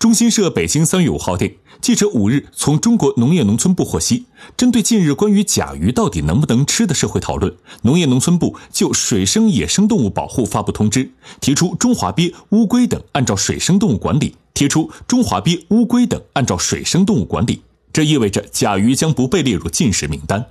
中新社北京三月五号电记者五日从中国农业农村部获悉针对近日关于甲鱼到底能不能吃的社会讨论农业农村部就水生野生动物保护发布通知提出中华鳖乌龟等按照水生动物管理提出中华鳖乌龟等按照水生动物管理这意味着甲鱼将不被列入禁食名单。